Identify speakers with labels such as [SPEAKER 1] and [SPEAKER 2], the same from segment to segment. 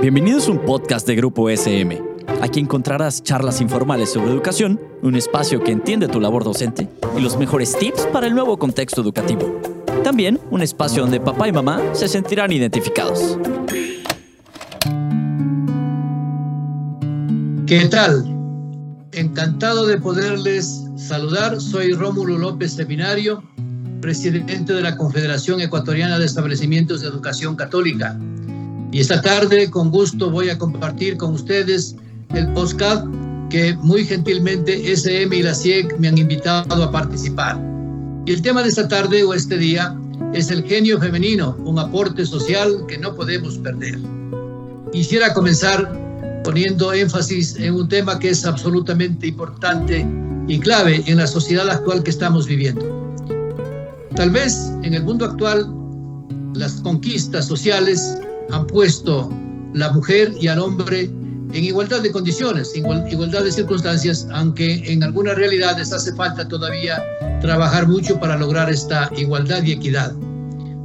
[SPEAKER 1] Bienvenidos a un podcast de Grupo SM. Aquí encontrarás charlas informales sobre educación, un espacio que entiende tu labor docente y los mejores tips para el nuevo contexto educativo. También un espacio donde papá y mamá se sentirán identificados.
[SPEAKER 2] ¿Qué tal? Encantado de poderles saludar. Soy Rómulo López Seminario, presidente de la Confederación Ecuatoriana de Establecimientos de Educación Católica. Y esta tarde, con gusto, voy a compartir con ustedes el podcast que muy gentilmente SM y la CIEC me han invitado a participar. Y el tema de esta tarde o este día es el genio femenino, un aporte social que no podemos perder. Quisiera comenzar poniendo énfasis en un tema que es absolutamente importante y clave en la sociedad actual que estamos viviendo. Tal vez en el mundo actual las conquistas sociales han puesto la mujer y al hombre en igualdad de condiciones, en igualdad de circunstancias, aunque en algunas realidades hace falta todavía trabajar mucho para lograr esta igualdad y equidad.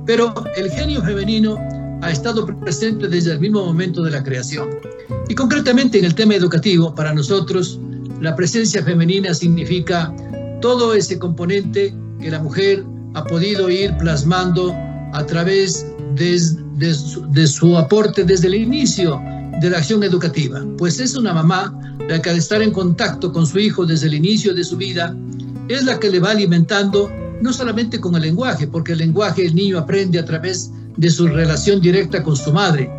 [SPEAKER 2] Pero el genio femenino ha estado presente desde el mismo momento de la creación. Y concretamente en el tema educativo, para nosotros, la presencia femenina significa todo ese componente que la mujer ha podido ir plasmando a través de, de, su, aporte desde el inicio de la acción educativa, pues es una mamá la que al estar en contacto con su hijo desde el inicio de su vida, es la que le va alimentando no solamente con el lenguaje, porque el lenguaje el niño aprende a través de su relación directa con su madre,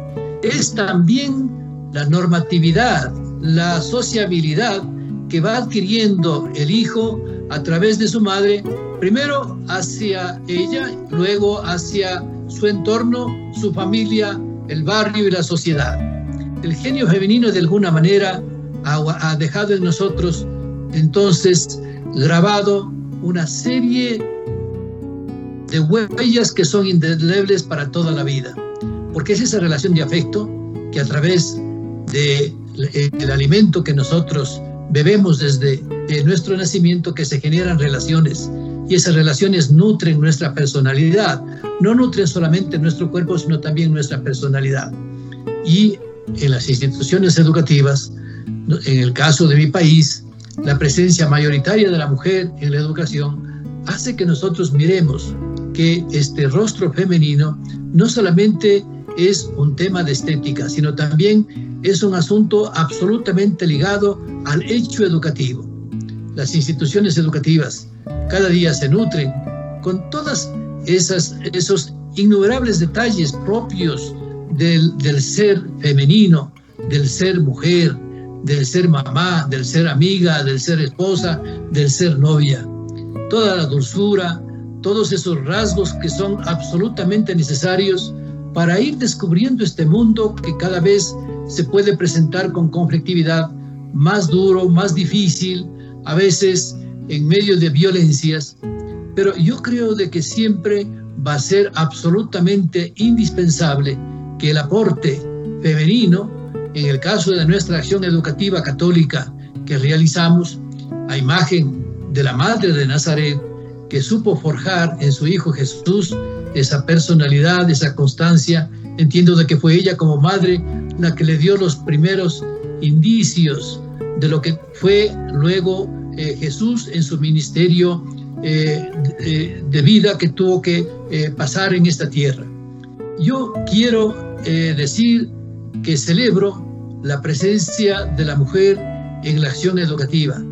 [SPEAKER 2] es también la normatividad, la sociabilidad que va adquiriendo el hijo a través de su madre, primero hacia ella, luego hacia su entorno, su familia, el barrio y la sociedad. El genio femenino de alguna manera ha, dejado en nosotros entonces grabado una serie de huellas que son indelebles para toda la vida, porque es esa relación de afecto que a través del de alimento que nosotros bebemos desde nuestro nacimiento que se generan relaciones y esas relaciones nutren nuestra personalidad, no nutren solamente nuestro cuerpo, sino también nuestra personalidad. Y en las instituciones educativas, en el caso de mi país, la presencia mayoritaria de la mujer en la educación hace que nosotros miremos que este rostro femenino no solamente es un tema de estética, sino también es un asunto absolutamente ligado al hecho educativo. Las instituciones educativas cada día se nutren con todas esas esos innumerables detalles propios del, del ser femenino, del ser mujer, del ser mamá, del ser amiga, del ser esposa, del ser novia. Toda la dulzura, todos esos rasgos que son absolutamente necesarios para ir descubriendo este mundo que cada vez se puede presentar con conflictividad más duro, más difícil, a veces en medio de violencias, pero yo creo de que siempre va a ser absolutamente indispensable que el aporte femenino, en el caso de nuestra acción educativa católica que realizamos, a imagen de la Madre de Nazaret, que supo forjar en su Hijo Jesús esa personalidad, esa constancia. Entiendo de que fue ella como madre la que le dio los primeros indicios de lo que fue luego eh, Jesús en su ministerio eh, de, vida que tuvo que eh, pasar en esta tierra. Yo quiero decir que celebro la presencia de la mujer en la acción educativa.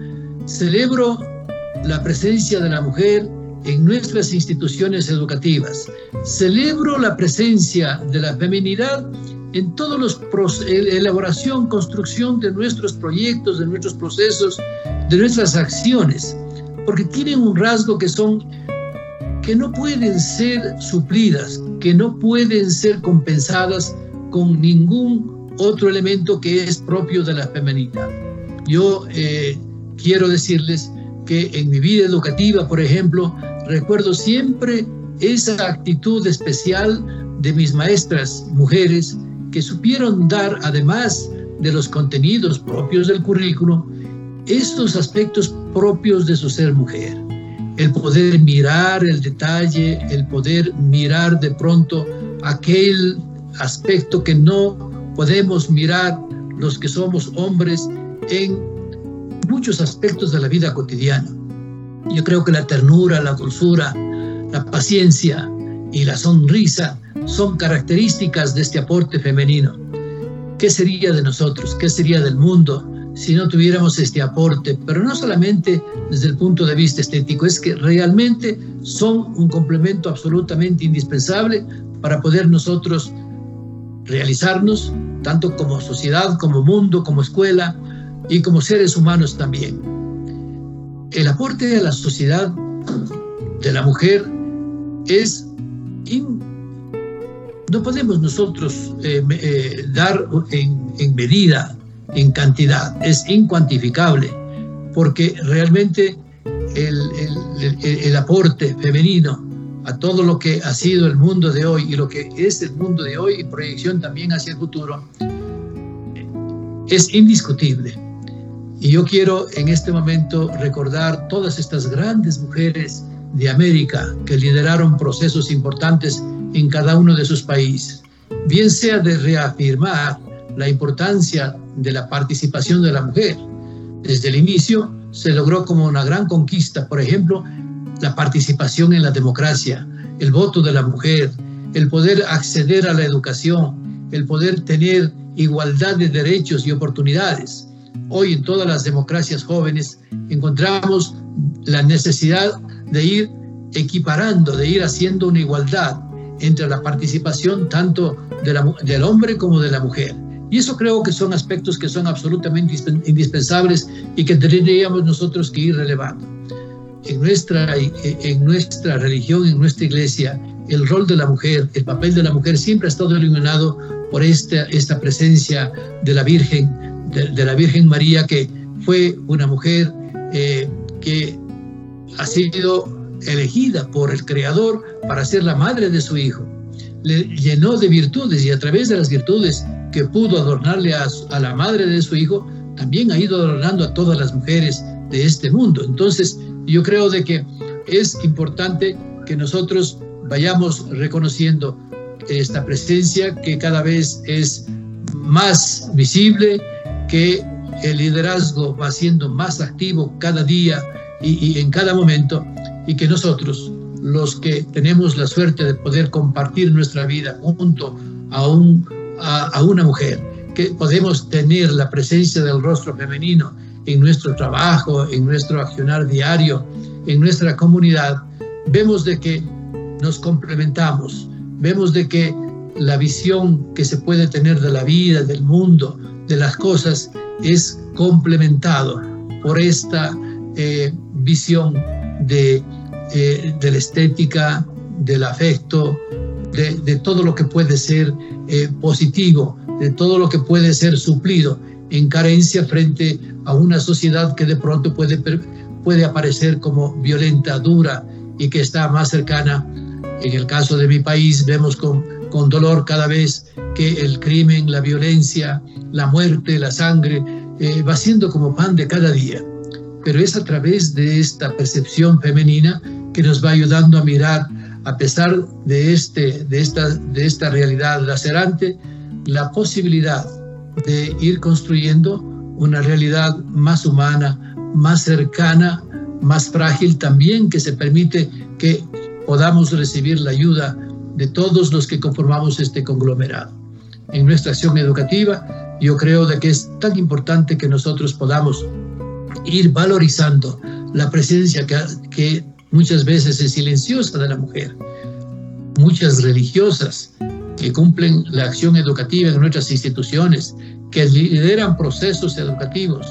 [SPEAKER 2] Celebro la presencia de la mujer en nuestras instituciones educativas. Celebro la presencia de la feminidad en todos los elaboración, construcción de nuestros proyectos, de nuestros procesos, de nuestras acciones, porque tienen un rasgo que son que no pueden ser suplidas, que no pueden ser compensadas con ningún otro elemento que es propio de la feminidad. Yo eh, quiero decirles que en mi vida educativa, por ejemplo, recuerdo siempre esa actitud especial de mis maestras mujeres que supieron dar, además de los contenidos propios del currículo, estos aspectos propios de su ser mujer. El poder mirar el detalle, el poder mirar de pronto aquel aspecto que no podemos mirar los que somos hombres en muchos aspectos de la vida cotidiana. Yo creo que la ternura, la dulzura, la paciencia y la sonrisa son características de este aporte femenino. ¿Qué sería de nosotros? ¿Qué sería del mundo si no tuviéramos este aporte? Pero no solamente desde el punto de vista estético, es que realmente son un complemento absolutamente indispensable para poder nosotros realizarnos, tanto como sociedad, como mundo, como escuela y como seres humanos también. El aporte a la sociedad de la mujer es... no podemos nosotros eh, eh, dar en, medida, en cantidad, es incuantificable, porque realmente el, el aporte femenino a todo lo que ha sido el mundo de hoy y lo que es el mundo de hoy y proyección también hacia el futuro, es indiscutible. Y yo quiero en este momento recordar todas estas grandes mujeres de América que lideraron procesos importantes en cada uno de sus países, bien sea de reafirmar la importancia de la participación de la mujer. Desde el inicio se logró como una gran conquista, por ejemplo, la participación en la democracia, el voto de la mujer, el poder acceder a la educación, el poder tener igualdad de derechos y oportunidades. Hoy en todas las democracias jóvenes encontramos la necesidad de ir equiparando, de ir haciendo una igualdad entre la participación tanto del hombre como de la mujer. Y eso creo que son aspectos que son absolutamente indispensables y que tendríamos nosotros que ir relevando en nuestra, en nuestra religión, en nuestra iglesia, el rol de la mujer, el papel de la mujer siempre ha estado iluminado por esta, esta presencia de la Virgen, de, la Virgen María, que fue una mujer eh, que ha sido elegida por el Creador para ser la madre de su Hijo. Le llenó de virtudes y a través de las virtudes que pudo adornarle a, a la madre de su Hijo, también ha ido adornando a todas las mujeres de este mundo. Entonces, yo creo de que es importante que nosotros vayamos reconociendo esta presencia que cada vez es más visible, que el liderazgo va siendo más activo cada día y, en cada momento y que nosotros, los que tenemos la suerte de poder compartir nuestra vida junto a, un, a una mujer, que podemos tener la presencia del rostro femenino en nuestro trabajo, en nuestro accionar diario, en nuestra comunidad, vemos de que nos complementamos, vemos de que la visión que se puede tener de la vida, del mundo, de las cosas, es complementado por esta eh, visión de, eh, de, la estética, del afecto, de, todo lo que puede ser eh, positivo, de todo lo que puede ser suplido en carencia frente a una sociedad que de pronto puede, puede aparecer como violenta, dura y que está más cercana. En el caso de mi país vemos con, con dolor cada vez que el crimen, la violencia, la muerte, la sangre eh, va siendo como pan de cada día. Pero es a través de esta percepción femenina que nos va ayudando a mirar, a pesar de, este, de, esta, de esta realidad lacerante, la posibilidad de ir construyendo una realidad más humana, más cercana, más frágil también, que se permite que podamos recibir la ayuda de todos los que conformamos este conglomerado. En nuestra acción educativa, yo creo de que es tan importante que nosotros podamos ir valorizando la presencia que, muchas veces es silenciosa de la mujer. Muchas religiosas que cumplen la acción educativa en nuestras instituciones, que lideran procesos educativos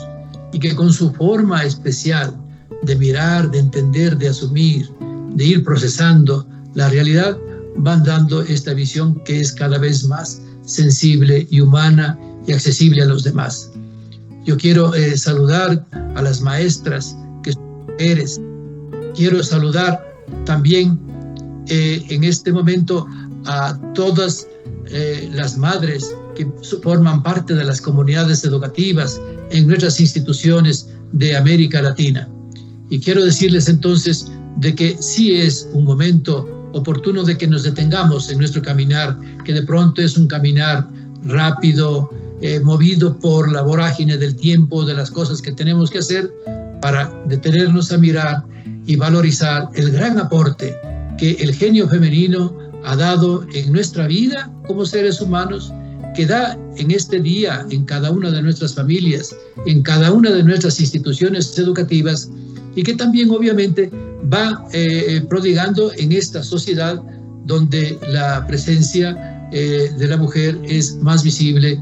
[SPEAKER 2] y que con su forma especial de mirar, de entender, de asumir, de ir procesando la realidad, van dando esta visión que es cada vez más sensible y humana y accesible a los demás. Yo quiero eh, saludar a las maestras que eres. Quiero saludar también eh, en este momento a todas eh, las madres que forman parte de las comunidades educativas en nuestras instituciones de América Latina. Y quiero decirles entonces de que sí es un momento oportuno de que nos detengamos en nuestro caminar, que de pronto es un caminar rápido, eh, movido por la vorágine del tiempo, de las cosas que tenemos que hacer, para detenernos a mirar y valorizar el gran aporte que el genio femenino ha dado en nuestra vida como seres humanos, que da en este día en cada una de nuestras familias, en cada una de nuestras instituciones educativas y que también obviamente va eh, prodigando en esta sociedad donde la presencia eh, de la mujer es más visible